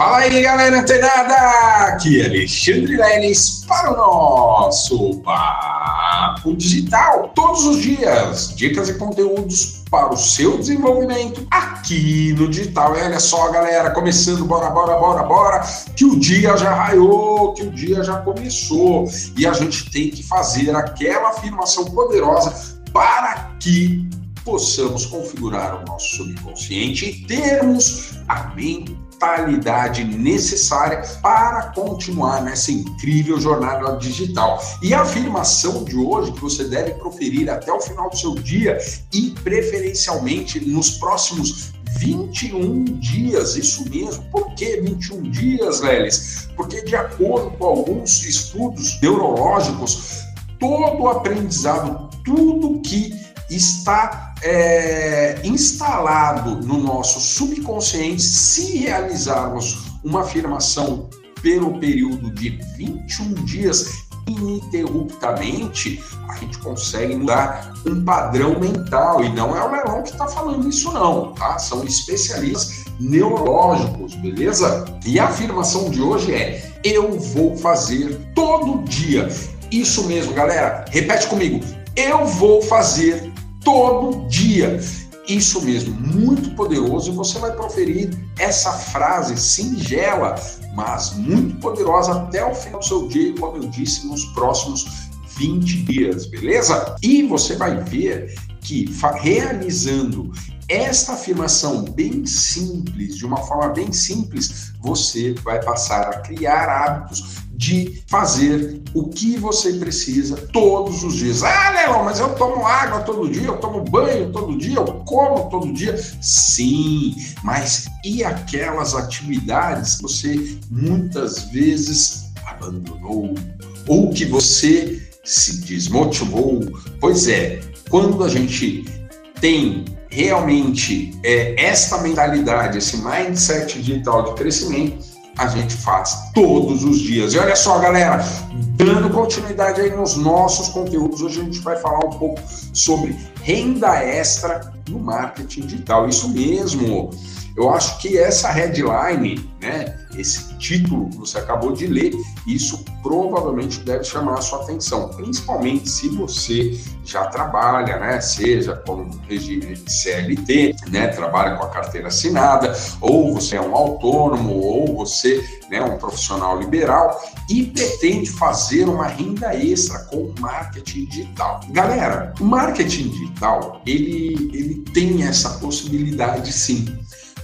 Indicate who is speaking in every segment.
Speaker 1: Fala aí, galera antenada! Aqui é Alexandre Leles para o nosso Papo Digital. Todos os dias, dicas e conteúdos para o seu desenvolvimento aqui no digital. E olha só, galera, começando, bora, bora, bora, bora, que o dia já raiou, que o dia já começou. E a gente tem que fazer aquela afirmação poderosa para que possamos configurar o nosso subconsciente e termos a mente mentalidade necessária para continuar nessa incrível jornada digital. E a afirmação de hoje que você deve proferir até o final do seu dia e preferencialmente nos próximos 21 dias, isso mesmo. Por que 21 dias, Lelis? Porque, de acordo com alguns estudos neurológicos, todo o aprendizado, tudo que está é, instalado no nosso subconsciente se realizarmos uma afirmação pelo período de 21 dias ininterruptamente, a gente consegue mudar um padrão mental. E não é o Leão que está falando isso, não, tá? São especialistas neurológicos, beleza? E a afirmação de hoje é: eu vou fazer todo dia. Isso mesmo, galera. Repete comigo. Eu vou fazer todo dia. Isso mesmo, muito poderoso, e você vai proferir essa frase singela, mas muito poderosa até o final do seu dia, como eu disse, nos próximos 20 dias, beleza? E você vai ver que realizando esta afirmação bem simples, de uma forma bem simples, você vai passar a criar hábitos de fazer o que você precisa todos os dias. Ah, Leão, mas eu tomo água todo dia, eu tomo banho todo dia, eu como todo dia. Sim, mas e aquelas atividades que você muitas vezes abandonou ou que você se desmotivou? Pois é, quando a gente tem realmente é, esta mentalidade, esse mindset digital de crescimento, a gente faz todos os dias. E olha só, galera, dando continuidade aí nos nossos conteúdos, hoje a gente vai falar um pouco sobre renda extra no marketing digital. Isso mesmo. Eu acho que essa headline, né, esse título que você acabou de ler, isso provavelmente deve chamar a sua atenção, principalmente se você já trabalha, né, seja com regime de CLT, né, trabalha com a carteira assinada, ou você é um autônomo, ou você né, um profissional liberal e pretende fazer uma renda extra com marketing digital. Galera, o marketing digital, ele, ele tem essa possibilidade sim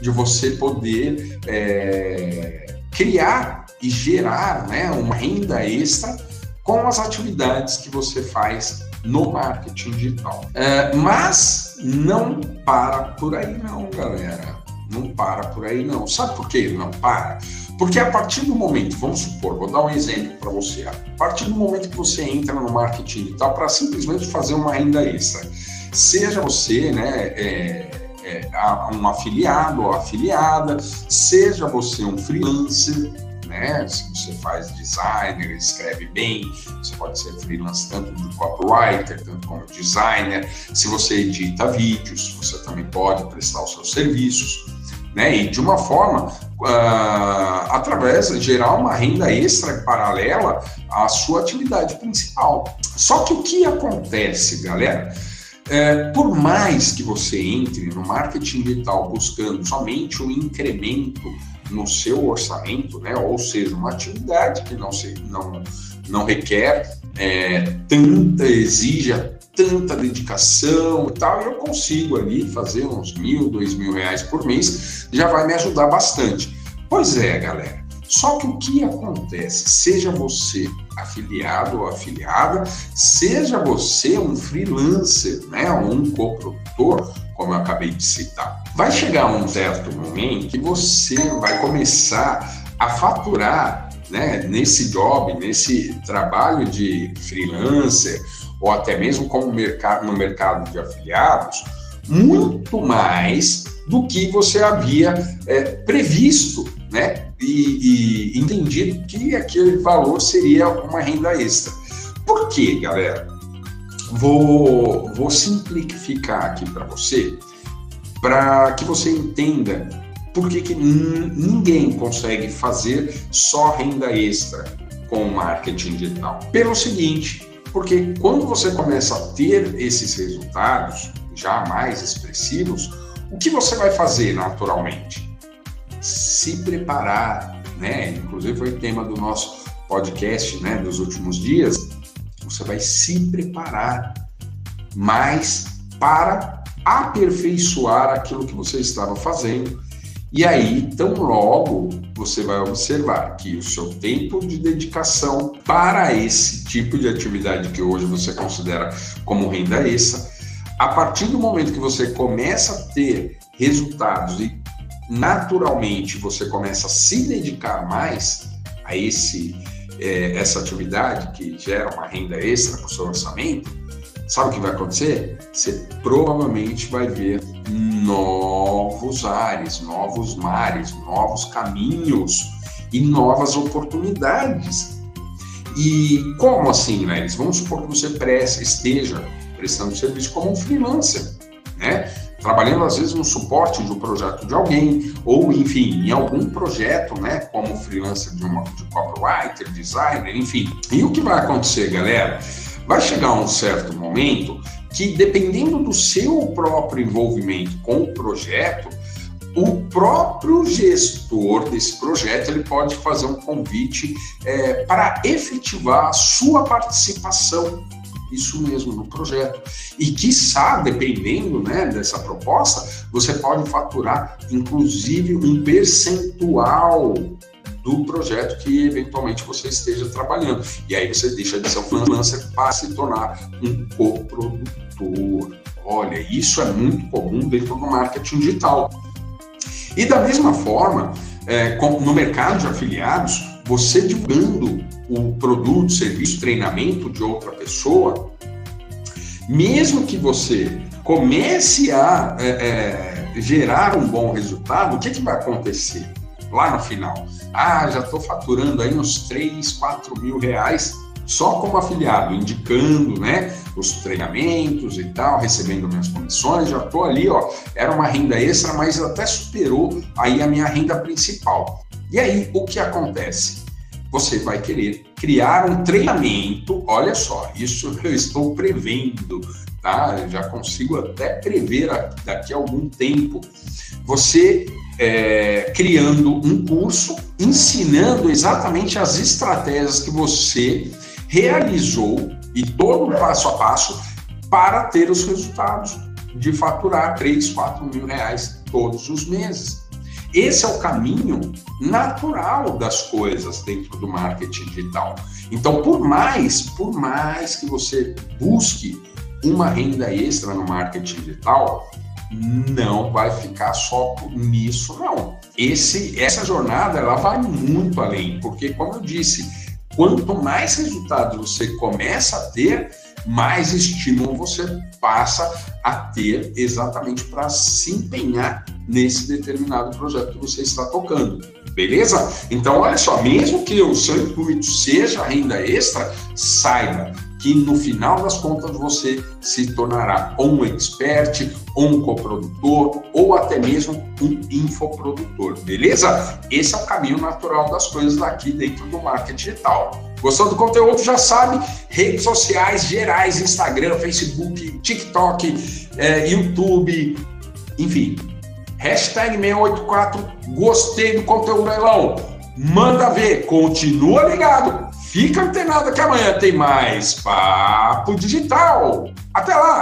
Speaker 1: de você poder é, criar e gerar né, uma renda extra com as atividades que você faz no marketing digital. É, mas não para por aí não, galera. Não para por aí não. Sabe por que não para? Porque a partir do momento, vamos supor, vou dar um exemplo para você. A partir do momento que você entra no marketing digital para simplesmente fazer uma renda extra, seja você, né, é, é, um afiliado ou afiliada, seja você um freelancer, né? Se você faz designer, escreve bem, você pode ser freelancer tanto de copywriter, tanto como designer. Se você edita vídeos, você também pode prestar os seus serviços, né? E de uma forma, uh, através de gerar uma renda extra paralela à sua atividade principal. Só que o que acontece, galera? É, por mais que você entre no marketing digital buscando somente um incremento no seu orçamento, né, ou seja, uma atividade que não, se, não, não requer é, tanta, exija tanta dedicação e tal, eu consigo ali fazer uns mil, dois mil reais por mês, já vai me ajudar bastante. Pois é, galera. Só que o que acontece? Seja você afiliado ou afiliada, seja você um freelancer, né, ou um coprodutor, como eu acabei de citar, vai chegar um certo momento que você vai começar a faturar, né, nesse job, nesse trabalho de freelancer ou até mesmo como mercado no mercado de afiliados, muito mais do que você havia é, previsto, né? E, e entendido que aquele valor seria uma renda extra. Por quê, galera? Vou, vou simplificar aqui para você, para que você entenda por que, que ninguém consegue fazer só renda extra com o marketing digital? Pelo seguinte, porque quando você começa a ter esses resultados já mais expressivos, o que você vai fazer naturalmente? Se preparar, né? Inclusive foi tema do nosso podcast, né, dos últimos dias. Você vai se preparar mais para aperfeiçoar aquilo que você estava fazendo. E aí, tão logo você vai observar que o seu tempo de dedicação para esse tipo de atividade que hoje você considera como renda extra, a partir do momento que você começa a ter resultados e naturalmente você começa a se dedicar mais a esse é, essa atividade que gera uma renda extra para o seu orçamento, sabe o que vai acontecer? Você provavelmente vai ver novos ares, novos mares, novos caminhos e novas oportunidades. E como assim, né? Vamos supor que você presta, esteja prestando serviço como um freelancer, né? Trabalhando às vezes no suporte de um projeto de alguém, ou enfim, em algum projeto, né? Como freelancer de, uma, de copywriter, designer, enfim. E o que vai acontecer, galera? Vai chegar um certo momento que, dependendo do seu próprio envolvimento com o projeto, o próprio gestor desse projeto ele pode fazer um convite é, para efetivar a sua participação isso mesmo no projeto. E quiçá, dependendo né, dessa proposta, você pode faturar inclusive um percentual do projeto que eventualmente você esteja trabalhando. E aí você deixa de ser um freelancer para se tornar um coprodutor. Olha, isso é muito comum dentro do marketing digital. E da mesma forma, é, no mercado de afiliados, você divulgando o produto, serviço, treinamento de outra pessoa, mesmo que você comece a é, é, gerar um bom resultado, o que, que vai acontecer lá no final? Ah, já estou faturando aí uns 3, 4 mil reais só como afiliado, indicando né, os treinamentos e tal, recebendo minhas comissões, já estou ali, ó, era uma renda extra, mas até superou aí a minha renda principal. E aí, o que acontece? Você vai querer criar um treinamento, olha só, isso eu estou prevendo, tá? Eu já consigo até prever daqui a algum tempo. Você é, criando um curso ensinando exatamente as estratégias que você realizou e todo o passo a passo para ter os resultados de faturar 3, 4 mil reais todos os meses. Esse é o caminho natural das coisas dentro do marketing digital. Então, por mais, por mais que você busque uma renda extra no marketing digital, não vai ficar só nisso, não. Esse, essa jornada ela vai muito além, porque como eu disse, quanto mais resultados você começa a ter, mais estímulo você passa a ter exatamente para se empenhar nesse determinado projeto que você está tocando. Beleza? Então, olha só, mesmo que o seu intuito seja renda extra, saiba que no final das contas você se tornará ou um expert, ou um coprodutor, ou até mesmo um infoprodutor, beleza? Esse é o caminho natural das coisas daqui dentro do marketing digital. Gostou do conteúdo? Já sabe, redes sociais gerais, Instagram, Facebook, TikTok, é, YouTube, enfim. Hashtag 684, gostei do conteúdo, leilão. Manda ver, continua ligado. Fica antenado que amanhã tem mais Papo Digital. Até lá!